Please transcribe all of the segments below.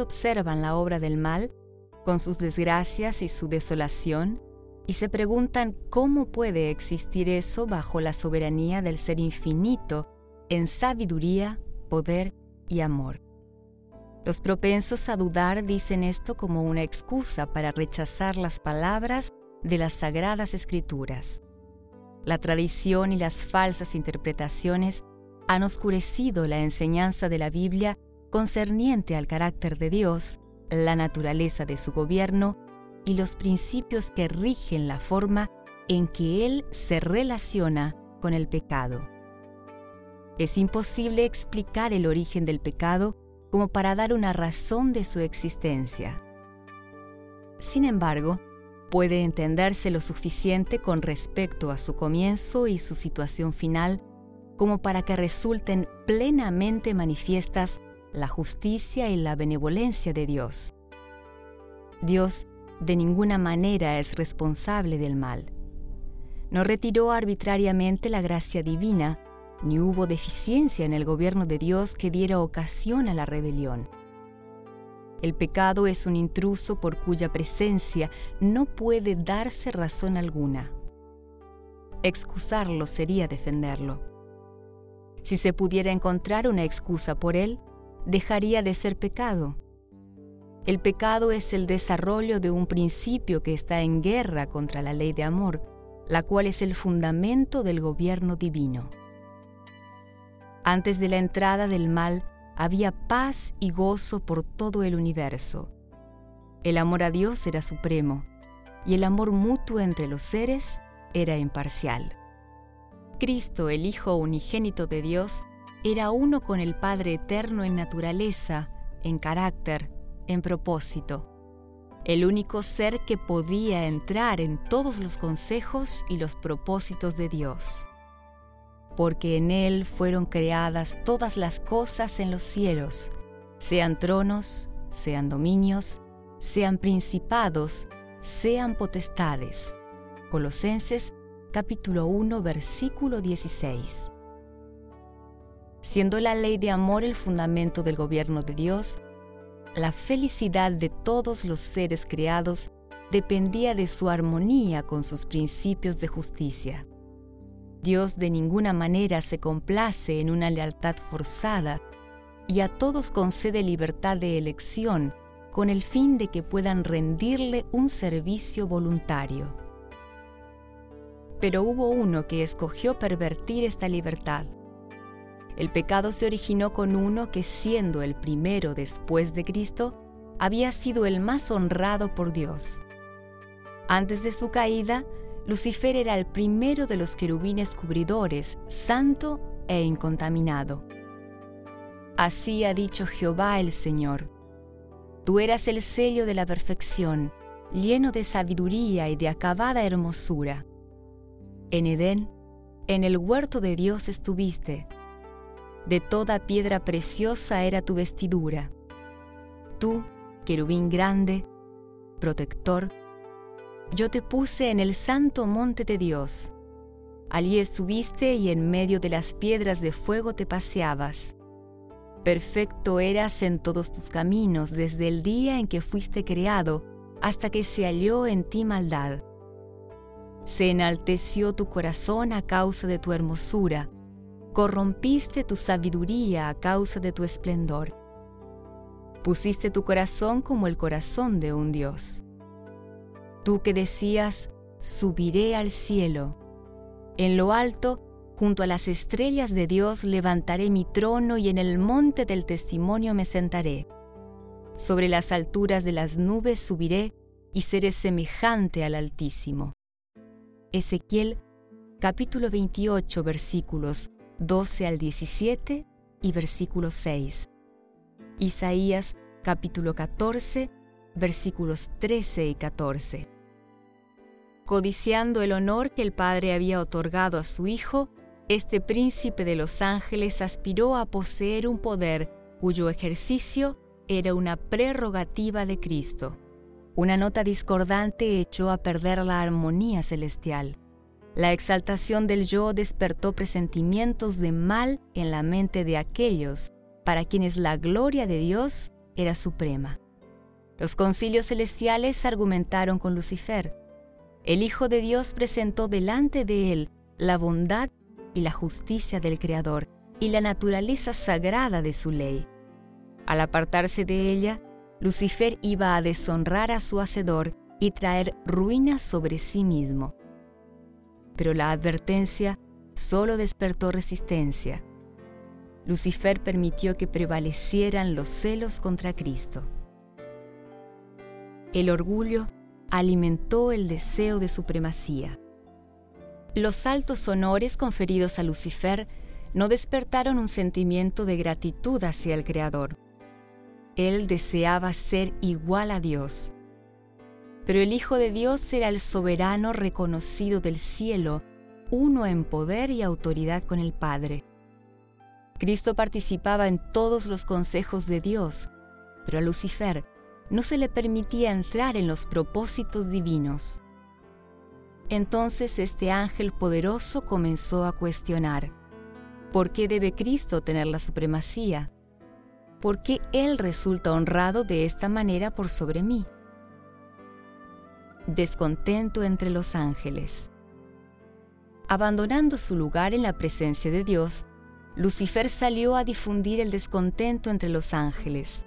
observan la obra del mal, con sus desgracias y su desolación, y se preguntan cómo puede existir eso bajo la soberanía del ser infinito en sabiduría, poder y amor. Los propensos a dudar dicen esto como una excusa para rechazar las palabras de las sagradas escrituras. La tradición y las falsas interpretaciones han oscurecido la enseñanza de la Biblia concerniente al carácter de Dios, la naturaleza de su gobierno y los principios que rigen la forma en que Él se relaciona con el pecado. Es imposible explicar el origen del pecado como para dar una razón de su existencia. Sin embargo, puede entenderse lo suficiente con respecto a su comienzo y su situación final como para que resulten plenamente manifiestas la justicia y la benevolencia de Dios. Dios de ninguna manera es responsable del mal. No retiró arbitrariamente la gracia divina, ni hubo deficiencia en el gobierno de Dios que diera ocasión a la rebelión. El pecado es un intruso por cuya presencia no puede darse razón alguna. Excusarlo sería defenderlo. Si se pudiera encontrar una excusa por él, dejaría de ser pecado. El pecado es el desarrollo de un principio que está en guerra contra la ley de amor, la cual es el fundamento del gobierno divino. Antes de la entrada del mal, había paz y gozo por todo el universo. El amor a Dios era supremo y el amor mutuo entre los seres era imparcial. Cristo, el Hijo unigénito de Dios, era uno con el Padre eterno en naturaleza, en carácter, en propósito. El único ser que podía entrar en todos los consejos y los propósitos de Dios porque en Él fueron creadas todas las cosas en los cielos, sean tronos, sean dominios, sean principados, sean potestades. Colosenses capítulo 1 versículo 16. Siendo la ley de amor el fundamento del gobierno de Dios, la felicidad de todos los seres creados dependía de su armonía con sus principios de justicia. Dios de ninguna manera se complace en una lealtad forzada y a todos concede libertad de elección con el fin de que puedan rendirle un servicio voluntario. Pero hubo uno que escogió pervertir esta libertad. El pecado se originó con uno que siendo el primero después de Cristo, había sido el más honrado por Dios. Antes de su caída, Lucifer era el primero de los querubines cubridores, santo e incontaminado. Así ha dicho Jehová el Señor. Tú eras el sello de la perfección, lleno de sabiduría y de acabada hermosura. En Edén, en el huerto de Dios estuviste. De toda piedra preciosa era tu vestidura. Tú, querubín grande, protector, yo te puse en el santo monte de Dios. Allí estuviste y en medio de las piedras de fuego te paseabas. Perfecto eras en todos tus caminos desde el día en que fuiste creado hasta que se halló en ti maldad. Se enalteció tu corazón a causa de tu hermosura, corrompiste tu sabiduría a causa de tu esplendor. Pusiste tu corazón como el corazón de un Dios. Tú que decías, subiré al cielo. En lo alto, junto a las estrellas de Dios, levantaré mi trono y en el monte del testimonio me sentaré. Sobre las alturas de las nubes subiré y seré semejante al Altísimo. Ezequiel capítulo 28 versículos 12 al 17 y versículo 6. Isaías capítulo 14 versículos 13 y 14 codiciando el honor que el Padre había otorgado a su Hijo, este príncipe de los ángeles aspiró a poseer un poder cuyo ejercicio era una prerrogativa de Cristo. Una nota discordante echó a perder la armonía celestial. La exaltación del yo despertó presentimientos de mal en la mente de aquellos para quienes la gloria de Dios era suprema. Los concilios celestiales argumentaron con Lucifer. El Hijo de Dios presentó delante de él la bondad y la justicia del Creador y la naturaleza sagrada de su ley. Al apartarse de ella, Lucifer iba a deshonrar a su Hacedor y traer ruina sobre sí mismo. Pero la advertencia solo despertó resistencia. Lucifer permitió que prevalecieran los celos contra Cristo. El orgullo alimentó el deseo de supremacía. Los altos honores conferidos a Lucifer no despertaron un sentimiento de gratitud hacia el Creador. Él deseaba ser igual a Dios. Pero el Hijo de Dios era el soberano reconocido del cielo, uno en poder y autoridad con el Padre. Cristo participaba en todos los consejos de Dios, pero a Lucifer no se le permitía entrar en los propósitos divinos. Entonces este ángel poderoso comenzó a cuestionar, ¿por qué debe Cristo tener la supremacía? ¿Por qué Él resulta honrado de esta manera por sobre mí? Descontento entre los ángeles. Abandonando su lugar en la presencia de Dios, Lucifer salió a difundir el descontento entre los ángeles.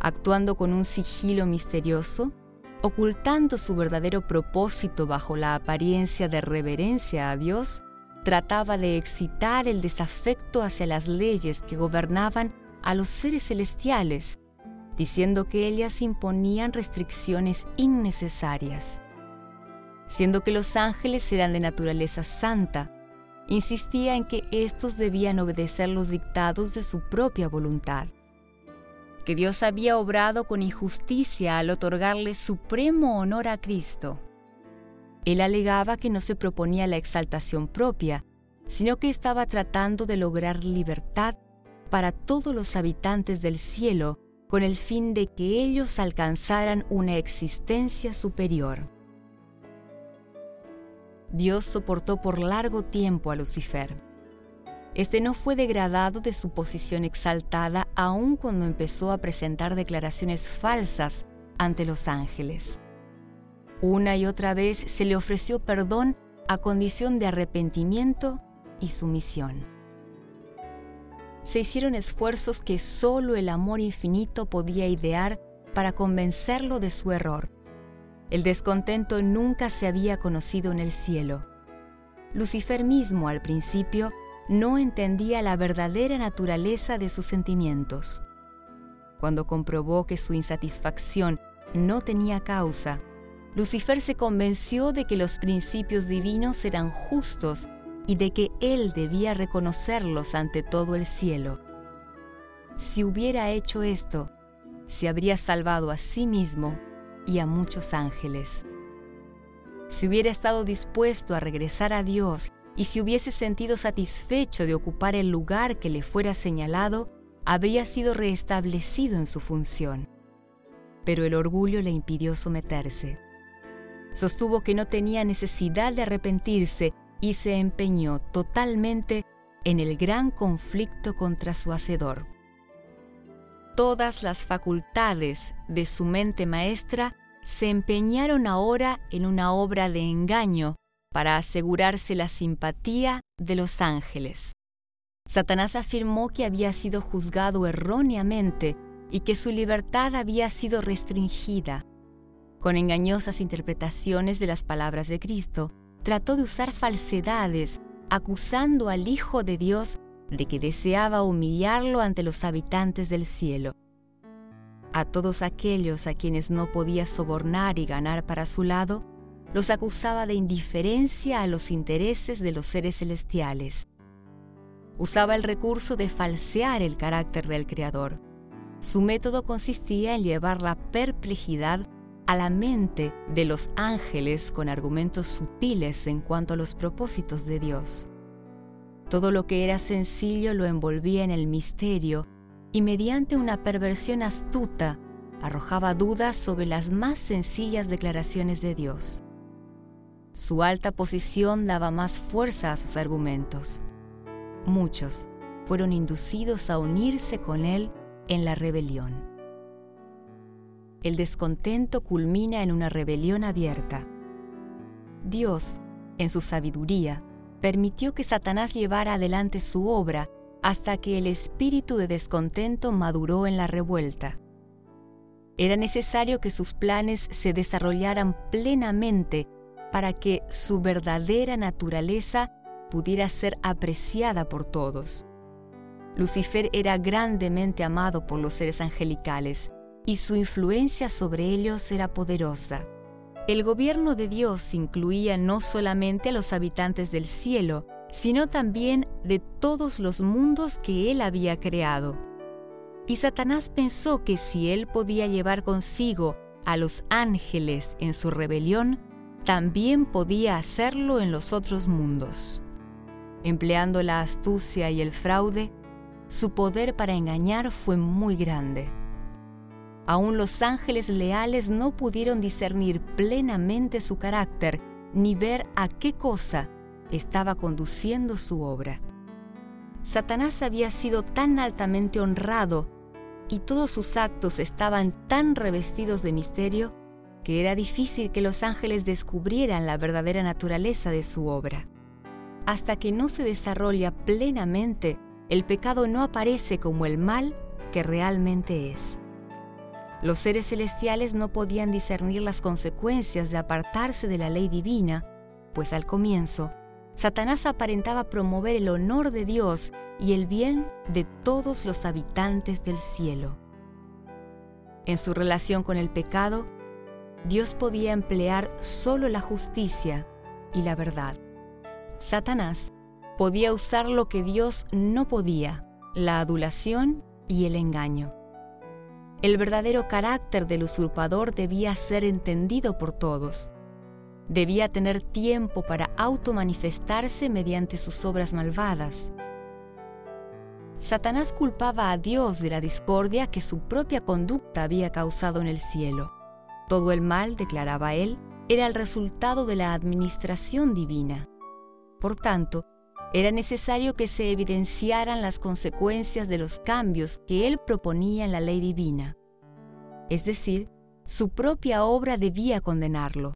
Actuando con un sigilo misterioso, ocultando su verdadero propósito bajo la apariencia de reverencia a Dios, trataba de excitar el desafecto hacia las leyes que gobernaban a los seres celestiales, diciendo que ellas imponían restricciones innecesarias. Siendo que los ángeles eran de naturaleza santa, insistía en que éstos debían obedecer los dictados de su propia voluntad que Dios había obrado con injusticia al otorgarle supremo honor a Cristo. Él alegaba que no se proponía la exaltación propia, sino que estaba tratando de lograr libertad para todos los habitantes del cielo con el fin de que ellos alcanzaran una existencia superior. Dios soportó por largo tiempo a Lucifer este no fue degradado de su posición exaltada aun cuando empezó a presentar declaraciones falsas ante los ángeles. Una y otra vez se le ofreció perdón a condición de arrepentimiento y sumisión. Se hicieron esfuerzos que solo el amor infinito podía idear para convencerlo de su error. El descontento nunca se había conocido en el cielo. Lucifer mismo al principio no entendía la verdadera naturaleza de sus sentimientos. Cuando comprobó que su insatisfacción no tenía causa, Lucifer se convenció de que los principios divinos eran justos y de que él debía reconocerlos ante todo el cielo. Si hubiera hecho esto, se habría salvado a sí mismo y a muchos ángeles. Si hubiera estado dispuesto a regresar a Dios y si hubiese sentido satisfecho de ocupar el lugar que le fuera señalado, habría sido restablecido en su función. Pero el orgullo le impidió someterse. Sostuvo que no tenía necesidad de arrepentirse y se empeñó totalmente en el gran conflicto contra su Hacedor. Todas las facultades de su mente maestra se empeñaron ahora en una obra de engaño para asegurarse la simpatía de los ángeles. Satanás afirmó que había sido juzgado erróneamente y que su libertad había sido restringida. Con engañosas interpretaciones de las palabras de Cristo, trató de usar falsedades, acusando al Hijo de Dios de que deseaba humillarlo ante los habitantes del cielo. A todos aquellos a quienes no podía sobornar y ganar para su lado, los acusaba de indiferencia a los intereses de los seres celestiales. Usaba el recurso de falsear el carácter del Creador. Su método consistía en llevar la perplejidad a la mente de los ángeles con argumentos sutiles en cuanto a los propósitos de Dios. Todo lo que era sencillo lo envolvía en el misterio y mediante una perversión astuta arrojaba dudas sobre las más sencillas declaraciones de Dios. Su alta posición daba más fuerza a sus argumentos. Muchos fueron inducidos a unirse con él en la rebelión. El descontento culmina en una rebelión abierta. Dios, en su sabiduría, permitió que Satanás llevara adelante su obra hasta que el espíritu de descontento maduró en la revuelta. Era necesario que sus planes se desarrollaran plenamente para que su verdadera naturaleza pudiera ser apreciada por todos. Lucifer era grandemente amado por los seres angelicales y su influencia sobre ellos era poderosa. El gobierno de Dios incluía no solamente a los habitantes del cielo, sino también de todos los mundos que él había creado. Y Satanás pensó que si él podía llevar consigo a los ángeles en su rebelión, también podía hacerlo en los otros mundos. Empleando la astucia y el fraude, su poder para engañar fue muy grande. Aún los ángeles leales no pudieron discernir plenamente su carácter ni ver a qué cosa estaba conduciendo su obra. Satanás había sido tan altamente honrado y todos sus actos estaban tan revestidos de misterio que era difícil que los ángeles descubrieran la verdadera naturaleza de su obra. Hasta que no se desarrolla plenamente, el pecado no aparece como el mal que realmente es. Los seres celestiales no podían discernir las consecuencias de apartarse de la ley divina, pues al comienzo, Satanás aparentaba promover el honor de Dios y el bien de todos los habitantes del cielo. En su relación con el pecado, Dios podía emplear solo la justicia y la verdad. Satanás podía usar lo que Dios no podía, la adulación y el engaño. El verdadero carácter del usurpador debía ser entendido por todos. Debía tener tiempo para automanifestarse mediante sus obras malvadas. Satanás culpaba a Dios de la discordia que su propia conducta había causado en el cielo. Todo el mal, declaraba él, era el resultado de la administración divina. Por tanto, era necesario que se evidenciaran las consecuencias de los cambios que él proponía en la ley divina. Es decir, su propia obra debía condenarlo.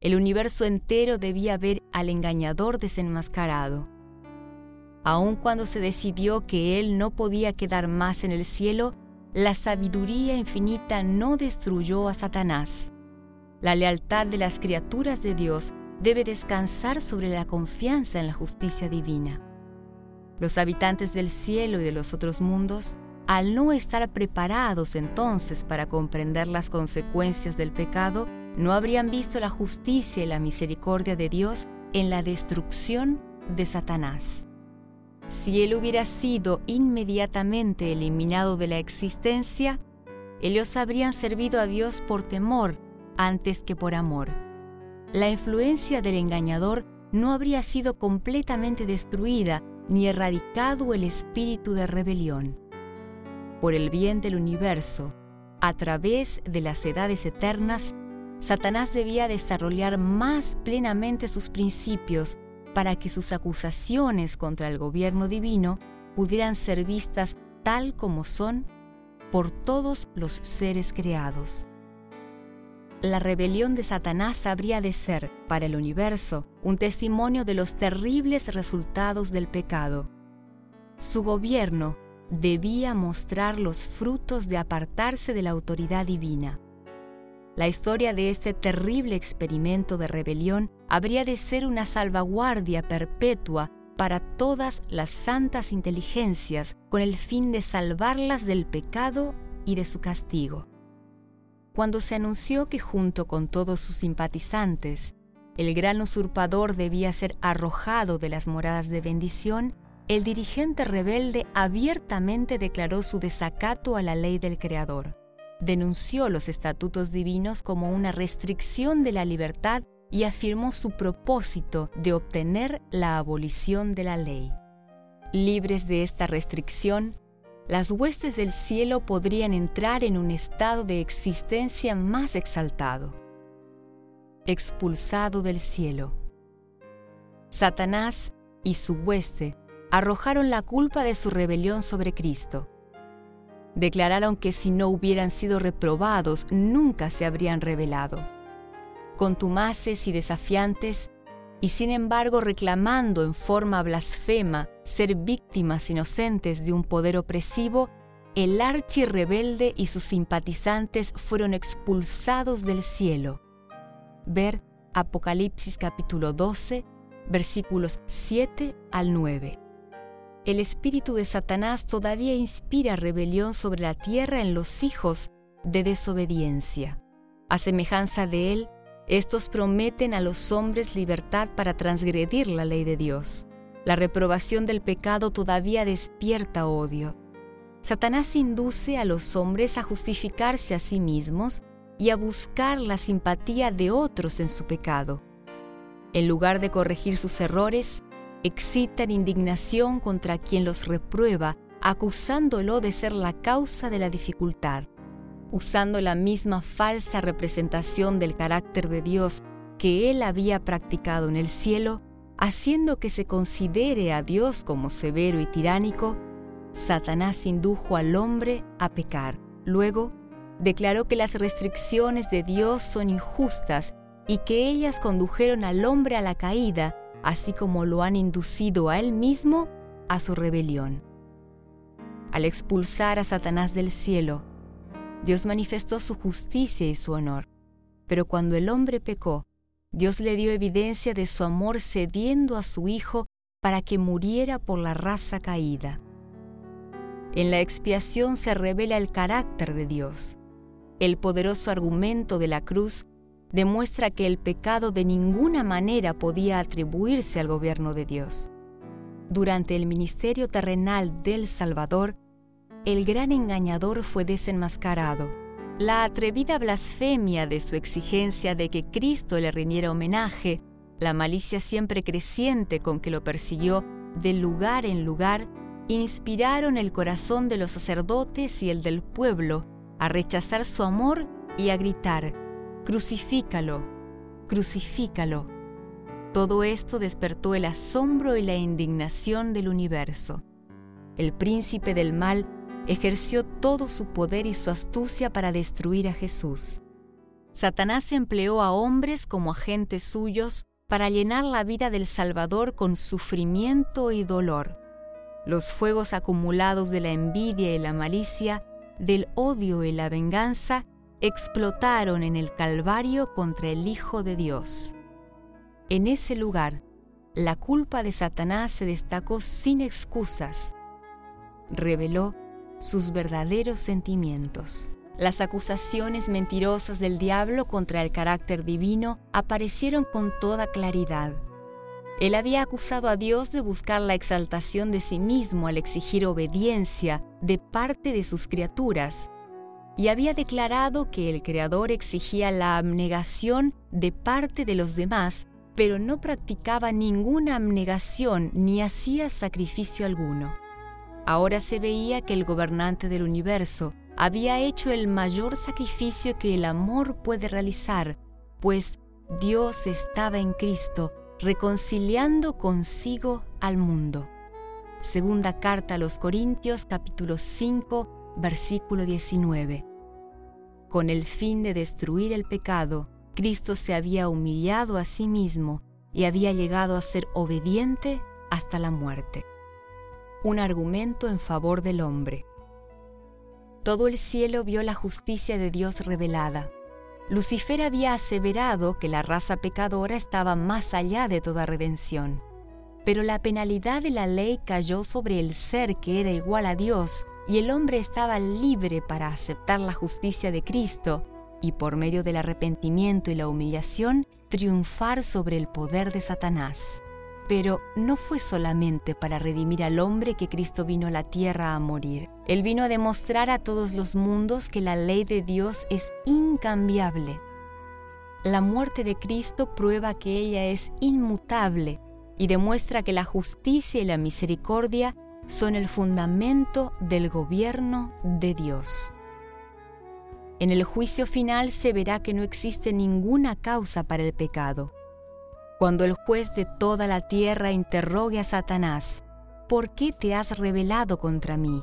El universo entero debía ver al engañador desenmascarado. Aun cuando se decidió que él no podía quedar más en el cielo, la sabiduría infinita no destruyó a Satanás. La lealtad de las criaturas de Dios debe descansar sobre la confianza en la justicia divina. Los habitantes del cielo y de los otros mundos, al no estar preparados entonces para comprender las consecuencias del pecado, no habrían visto la justicia y la misericordia de Dios en la destrucción de Satanás. Si él hubiera sido inmediatamente eliminado de la existencia, ellos habrían servido a Dios por temor antes que por amor la influencia del engañador no habría sido completamente destruida ni erradicado el espíritu de rebelión. Por el bien del universo, a través de las edades eternas, Satanás debía desarrollar más plenamente sus principios para que sus acusaciones contra el gobierno divino pudieran ser vistas tal como son por todos los seres creados la rebelión de Satanás habría de ser, para el universo, un testimonio de los terribles resultados del pecado. Su gobierno debía mostrar los frutos de apartarse de la autoridad divina. La historia de este terrible experimento de rebelión habría de ser una salvaguardia perpetua para todas las santas inteligencias con el fin de salvarlas del pecado y de su castigo cuando se anunció que junto con todos sus simpatizantes, el gran usurpador debía ser arrojado de las moradas de bendición, el dirigente rebelde abiertamente declaró su desacato a la ley del Creador. Denunció los estatutos divinos como una restricción de la libertad y afirmó su propósito de obtener la abolición de la ley. Libres de esta restricción, las huestes del cielo podrían entrar en un estado de existencia más exaltado. Expulsado del cielo. Satanás y su hueste arrojaron la culpa de su rebelión sobre Cristo. Declararon que si no hubieran sido reprobados, nunca se habrían revelado. Contumaces y desafiantes, y sin embargo reclamando en forma blasfema ser víctimas inocentes de un poder opresivo, el archirrebelde y sus simpatizantes fueron expulsados del cielo. Ver Apocalipsis capítulo 12, versículos 7 al 9. El espíritu de Satanás todavía inspira rebelión sobre la tierra en los hijos de desobediencia. A semejanza de él, estos prometen a los hombres libertad para transgredir la ley de Dios. La reprobación del pecado todavía despierta odio. Satanás induce a los hombres a justificarse a sí mismos y a buscar la simpatía de otros en su pecado. En lugar de corregir sus errores, excitan indignación contra quien los reprueba, acusándolo de ser la causa de la dificultad usando la misma falsa representación del carácter de Dios que él había practicado en el cielo, haciendo que se considere a Dios como severo y tiránico, Satanás indujo al hombre a pecar. Luego, declaró que las restricciones de Dios son injustas y que ellas condujeron al hombre a la caída, así como lo han inducido a él mismo a su rebelión. Al expulsar a Satanás del cielo, Dios manifestó su justicia y su honor. Pero cuando el hombre pecó, Dios le dio evidencia de su amor cediendo a su Hijo para que muriera por la raza caída. En la expiación se revela el carácter de Dios. El poderoso argumento de la cruz demuestra que el pecado de ninguna manera podía atribuirse al gobierno de Dios. Durante el ministerio terrenal del Salvador, el gran engañador fue desenmascarado. La atrevida blasfemia de su exigencia de que Cristo le rindiera homenaje, la malicia siempre creciente con que lo persiguió de lugar en lugar, inspiraron el corazón de los sacerdotes y el del pueblo a rechazar su amor y a gritar, Crucifícalo, crucifícalo. Todo esto despertó el asombro y la indignación del universo. El príncipe del mal ejerció todo su poder y su astucia para destruir a Jesús. Satanás empleó a hombres como agentes suyos para llenar la vida del Salvador con sufrimiento y dolor. Los fuegos acumulados de la envidia y la malicia, del odio y la venganza, explotaron en el Calvario contra el Hijo de Dios. En ese lugar, la culpa de Satanás se destacó sin excusas. Reveló sus verdaderos sentimientos. Las acusaciones mentirosas del diablo contra el carácter divino aparecieron con toda claridad. Él había acusado a Dios de buscar la exaltación de sí mismo al exigir obediencia de parte de sus criaturas, y había declarado que el Creador exigía la abnegación de parte de los demás, pero no practicaba ninguna abnegación ni hacía sacrificio alguno. Ahora se veía que el gobernante del universo había hecho el mayor sacrificio que el amor puede realizar, pues Dios estaba en Cristo reconciliando consigo al mundo. Segunda carta a los Corintios capítulo 5 versículo 19. Con el fin de destruir el pecado, Cristo se había humillado a sí mismo y había llegado a ser obediente hasta la muerte un argumento en favor del hombre. Todo el cielo vio la justicia de Dios revelada. Lucifer había aseverado que la raza pecadora estaba más allá de toda redención. Pero la penalidad de la ley cayó sobre el ser que era igual a Dios y el hombre estaba libre para aceptar la justicia de Cristo y por medio del arrepentimiento y la humillación triunfar sobre el poder de Satanás. Pero no fue solamente para redimir al hombre que Cristo vino a la tierra a morir. Él vino a demostrar a todos los mundos que la ley de Dios es incambiable. La muerte de Cristo prueba que ella es inmutable y demuestra que la justicia y la misericordia son el fundamento del gobierno de Dios. En el juicio final se verá que no existe ninguna causa para el pecado cuando el juez de toda la tierra interrogue a Satanás, ¿por qué te has rebelado contra mí?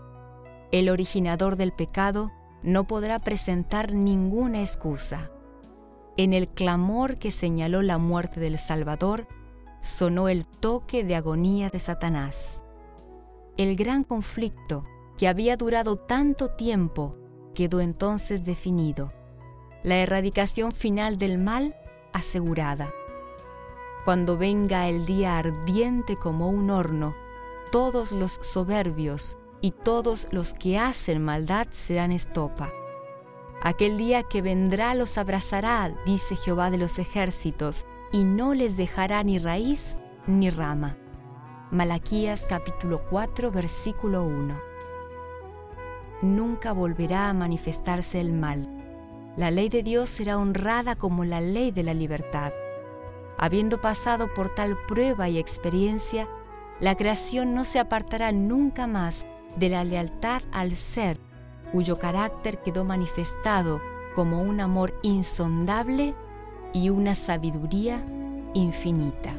el originador del pecado no podrá presentar ninguna excusa. En el clamor que señaló la muerte del Salvador, sonó el toque de agonía de Satanás. El gran conflicto que había durado tanto tiempo quedó entonces definido. La erradicación final del mal asegurada. Cuando venga el día ardiente como un horno, todos los soberbios y todos los que hacen maldad serán estopa. Aquel día que vendrá los abrazará, dice Jehová de los ejércitos, y no les dejará ni raíz ni rama. Malaquías capítulo 4 versículo 1. Nunca volverá a manifestarse el mal. La ley de Dios será honrada como la ley de la libertad. Habiendo pasado por tal prueba y experiencia, la creación no se apartará nunca más de la lealtad al ser, cuyo carácter quedó manifestado como un amor insondable y una sabiduría infinita.